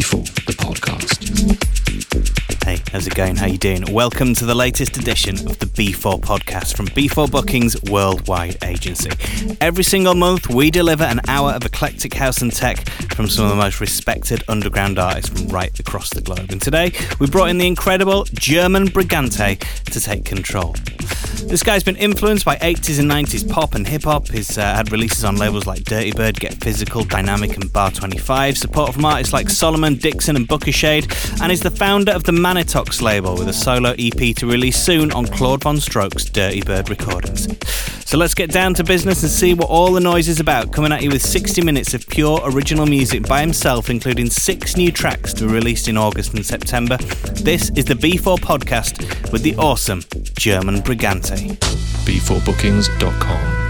B4, the podcast. How's it going? How you doing? Welcome to the latest edition of the B4 podcast from B4 Bookings Worldwide Agency. Every single month, we deliver an hour of eclectic house and tech from some of the most respected underground artists from right across the globe. And today, we brought in the incredible German Brigante to take control. This guy's been influenced by 80s and 90s pop and hip hop. He's uh, had releases on labels like Dirtybird, Get Physical, Diynamic, and Bar 25. Support from artists like Solomun, Dixon, and Booka Shade. And he's the founder of the Manitox label with a solo EP to release soon on Claude Von Stroke's Dirtybird Recordings. So let's get down to business and see what all the noise is about. Coming at you with 60 minutes of pure original music by himself, including six new tracks to be released in August and September. This is the B4 podcast with the awesome German Brigante. B4bookings.com.